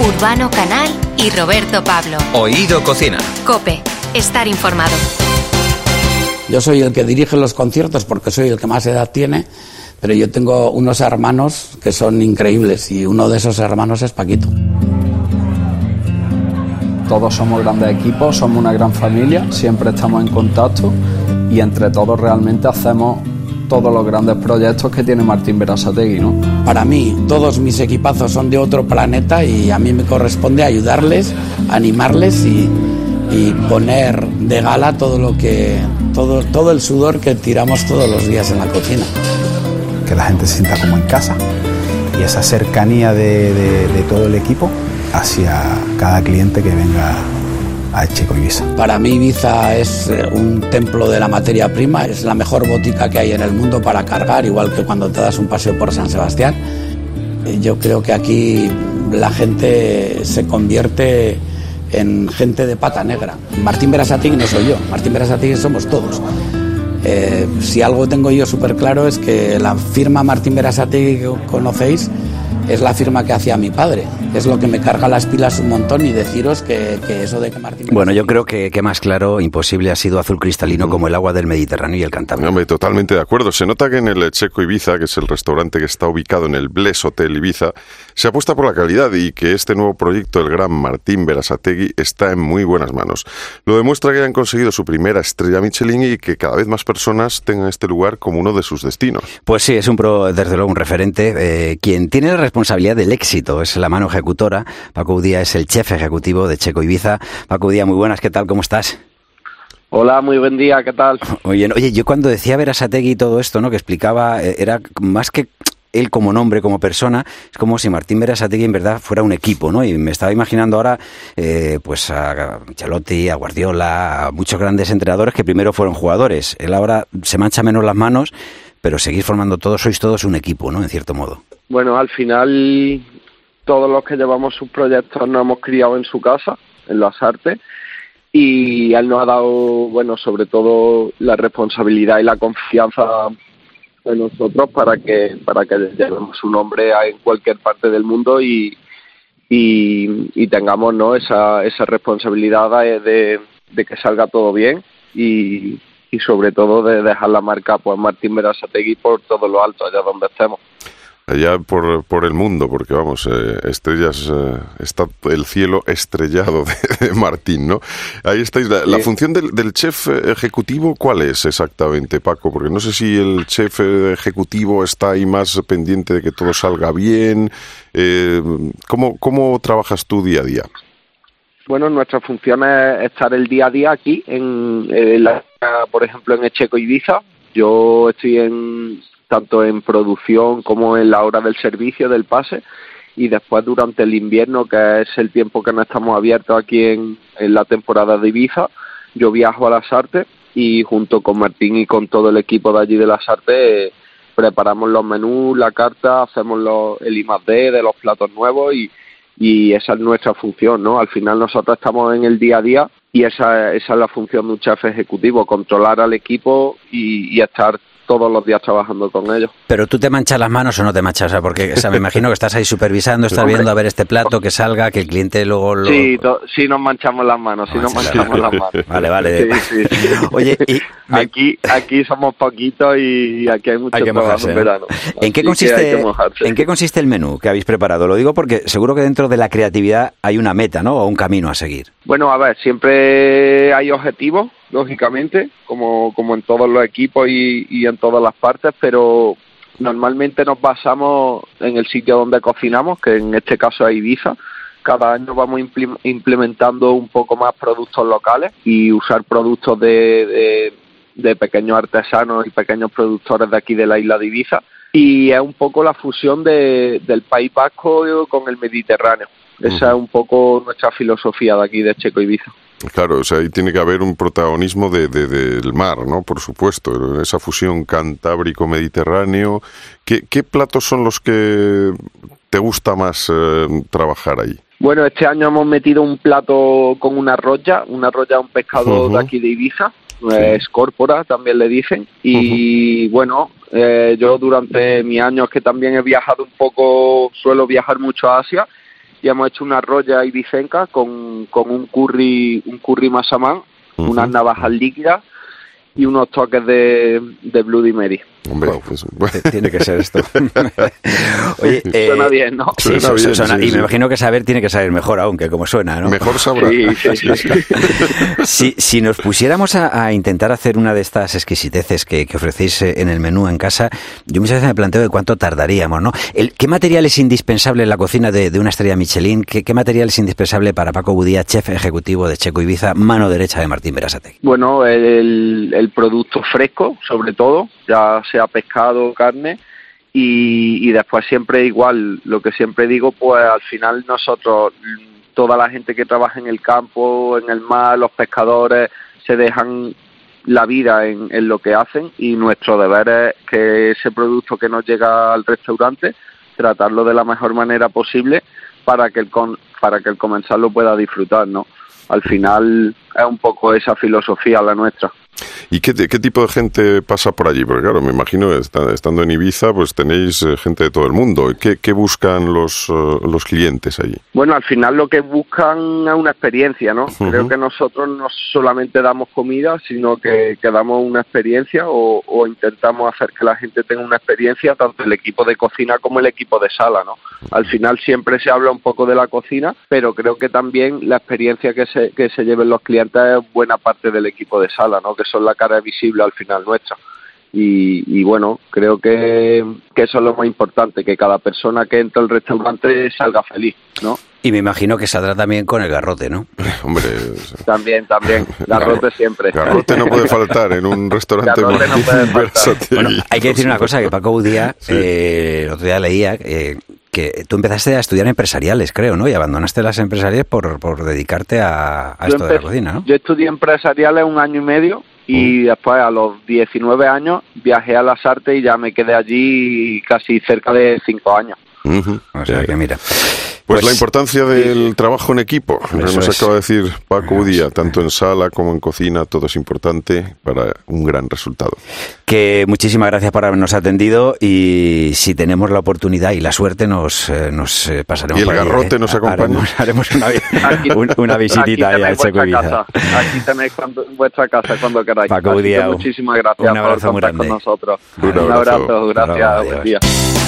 Urbano Canal y Roberto Pablo. Oído Cocina. Cope, estar informado. Yo soy el que dirige los conciertos porque soy el que más edad tiene, pero yo tengo unos hermanos que son increíbles y uno de esos hermanos es Paquito. Todos somos grandes equipos, somos una gran familia, siempre estamos en contacto y entre todos realmente hacemos todos los grandes proyectos que tiene Martín Berasategui, ¿no? Para mí, todos mis equipazos son de otro planeta y a mí me corresponde ayudarles, animarles y, y poner de gala todo lo que todo, todo el sudor que tiramos todos los días en la cocina. Que la gente se sienta como en casa y esa cercanía de, de, de todo el equipo hacia cada cliente que venga a Ibiza. Para mí Ibiza es eh, un templo de la materia prima, es la mejor botica que hay en el mundo para cargar, igual que cuando te das un paseo por San Sebastián. Eh, Yo creo que aquí la gente se convierte en gente de pata negra. Martín Berasategui no soy yo, Martín Berasategui somos todos. Eh, si algo tengo yo súper claro es que la firma Martín Berasategui que conocéis es la firma que hacía mi padre. Es lo que me carga las pilas un montón y deciros que, que eso de que Martín Bueno, yo creo que, que, más claro, imposible ha sido azul cristalino como el agua del Mediterráneo y el Cantábrico. Hombre, totalmente de acuerdo. Se nota que en el Checo Ibiza, que es el restaurante que está ubicado en el Bles Hotel Ibiza, se apuesta por la calidad y que este nuevo proyecto, el gran Martín Berasategui, está en muy buenas manos. Lo demuestra que han conseguido su primera estrella Michelin y que cada vez más personas tengan este lugar como uno de sus destinos. Pues sí, es un pro, desde luego un referente. Eh, quien tiene la responsabilidad del éxito es la mano ejecutora. Paco Udía es el chef ejecutivo de Checo Ibiza. Paco Udía, muy buenas, ¿qué tal? ¿Cómo estás? Hola, muy buen día, ¿qué tal? Oye, oye yo cuando decía Berasategui y todo esto, ¿no? Que explicaba, eh, era más que él como nombre, como persona, es como si Martín Berasategui en verdad fuera un equipo, ¿no? Y me estaba imaginando ahora, eh, pues a Chalotti, a Guardiola, a muchos grandes entrenadores que primero fueron jugadores. Él ahora se mancha menos las manos, pero seguís formando todos, sois todos un equipo, ¿no? En cierto modo. Bueno, al final todos los que llevamos sus proyectos nos hemos criado en su casa, en las artes, y él nos ha dado, bueno, sobre todo la responsabilidad y la confianza de nosotros para que para que llevemos su nombre en cualquier parte del mundo y, y, tengamos no esa, esa responsabilidad de, de, que salga todo bien y, y sobre todo de dejar la marca pues Martín Berasategui por todo lo alto allá donde estemos allá por, por el mundo, porque vamos, eh, estrellas, eh, está el cielo estrellado de, de, Martín, ¿no? Ahí estáis. La, la función del, del, chef ejecutivo, ¿cuál es exactamente, Paco? Porque no sé si el chef ejecutivo está ahí más pendiente de que todo salga bien. Eh, ¿cómo, ¿Cómo trabajas tú día a día? Bueno, nuestra función es estar el día a día aquí, en, en la, por ejemplo, en Echeco Ibiza. Yo estoy en, tanto en producción como en la hora del servicio, del pase, y después durante el invierno, que es el tiempo que no estamos abiertos aquí en, en la temporada de Ibiza, yo viajo a las artes y junto con Martín y con todo el equipo de allí de las artes eh, preparamos los menús, la carta, hacemos los, el I+D de los platos nuevos y, y esa es nuestra función, ¿no? Al final nosotros estamos en el día a día y esa, esa es la función de un chef ejecutivo, controlar al equipo y, y estar todos los días trabajando con ellos. Pero tú te manchas las manos o no te manchas, o sea, porque o sea, me imagino que estás ahí supervisando, estás Hombre. viendo a ver este plato que salga, que el cliente luego lo... Sí, sí nos manchamos las manos, sí nos manchamos las manos. Vale, vale. Sí, sí. Oye, y me... aquí, aquí somos poquitos y aquí hay mucho hay que mojarse, en verano. ¿En qué, consiste, ¿En qué consiste el menú que habéis preparado? Lo digo porque seguro que dentro de la creatividad hay una meta, ¿no? O un camino a seguir. Bueno, a ver, siempre hay objetivos lógicamente, como, como en todos los equipos y, y en todas las partes, pero normalmente nos basamos en el sitio donde cocinamos, que en este caso es Ibiza. Cada año vamos implementando un poco más productos locales y usar productos de, de, de pequeños artesanos y pequeños productores de aquí de la isla de Ibiza. Y es un poco la fusión de, del País Vasco con el Mediterráneo. Esa es un poco nuestra filosofía de aquí de Checo Ibiza. Claro, o sea, ahí tiene que haber un protagonismo de, de, del mar, ¿no? Por supuesto, esa fusión cantábrico-mediterráneo. ¿Qué, ¿Qué, platos son los que te gusta más eh, trabajar ahí? Bueno, este año hemos metido un plato con una roya, una roya, un pescado uh -huh. de aquí de Ibiza, sí. es córpora, también le dicen. Y uh -huh. bueno, eh, yo durante mis años que también he viajado un poco, suelo viajar mucho a Asia, y hemos hecho una roya ibicenca con, con un curry, un curry masamán, unas navajas líquidas y unos toques de, de Bloody Mary. Hombre, pues, bueno. Tiene que ser esto. Oye, eh, Suena bien, ¿no? sí, Suena su- bien, suena- sí, y me imagino que saber tiene que saber mejor aún que como suena, ¿no? Mejor sabrá. Sí, sí, sí, sí. Si, si nos pusiéramos a, a intentar hacer una de estas exquisiteces que, que ofrecéis eh, en el menú en casa, yo muchas veces me planteo de cuánto tardaríamos, ¿no? El- ¿Qué material es indispensable en la cocina de, de una estrella Michelin? ¿Qué, qué material es indispensable para Paco Budía, chef ejecutivo de Checo Ibiza, mano derecha de Martín Berasategui? Bueno, el, el producto fresco, sobre todo, ya sea pescado carne, y, y después siempre igual, lo que siempre digo, pues al final nosotros, toda la gente que trabaja en el campo, en el mar, los pescadores, se dejan la vida en, en lo que hacen y nuestro deber es que ese producto que nos llega al restaurante, tratarlo de la mejor manera posible para que el, con- para que el comensal lo pueda disfrutar, ¿no? Al final es un poco esa filosofía la nuestra. ¿Y qué, qué tipo de gente pasa por allí? Porque claro, me imagino, esta- estando en Ibiza, pues tenéis eh, gente de todo el mundo. ¿Qué, qué buscan los, eh, los clientes allí? Bueno, al final lo que buscan es una experiencia, ¿no? Creo que nosotros no solamente damos comida, sino que, que damos una experiencia o, o intentamos hacer que la gente tenga una experiencia, tanto el equipo de cocina como el equipo de sala, ¿no? Al final siempre se habla un poco de la cocina, pero creo que también la experiencia que se, que se lleven los clientes es buena parte del equipo de sala, ¿no? Que son la cara visible al final nuestra. Y, y bueno, creo que, que eso es lo más importante, que cada persona que entra al restaurante salga feliz, ¿no? Y me imagino que saldrá también con el garrote, ¿no? Hombre, También, también. Garrote siempre. garrote no puede faltar en un restaurante Garrote no Martín puede faltar. Berasategui. Bueno, hay que decir una cosa, que Paco Budía, Sí. eh, el otro día leía eh, que tú empezaste a estudiar empresariales, creo, ¿no? Y abandonaste las empresariales por, por dedicarte a, a esto de la cocina, ¿no? Yo estudié empresariales un año y medio y después a los 19 años viajé a las artes y ya me quedé allí casi cerca de 5 años. O sea que mira. Pues, la importancia del trabajo en equipo. Nos acaba de decir Paco Udía, tanto en sala como en cocina, todo es importante para un gran resultado. Que muchísimas gracias por habernos atendido y si tenemos la oportunidad y la suerte nos, eh, nos eh, pasaremos ¿Y el por ahí, garrote ¿eh? nos acompaña? Haremos, haremos una, Aquí- un- una visitita aquí ahí al casa. Aquí tenéis cuando- vuestra casa cuando queráis. Paco Udiao, muchísimas gracias un abrazo por muy contar con grande. nosotros. Un Un abrazo. abrazo, gracias, buen adiós. día.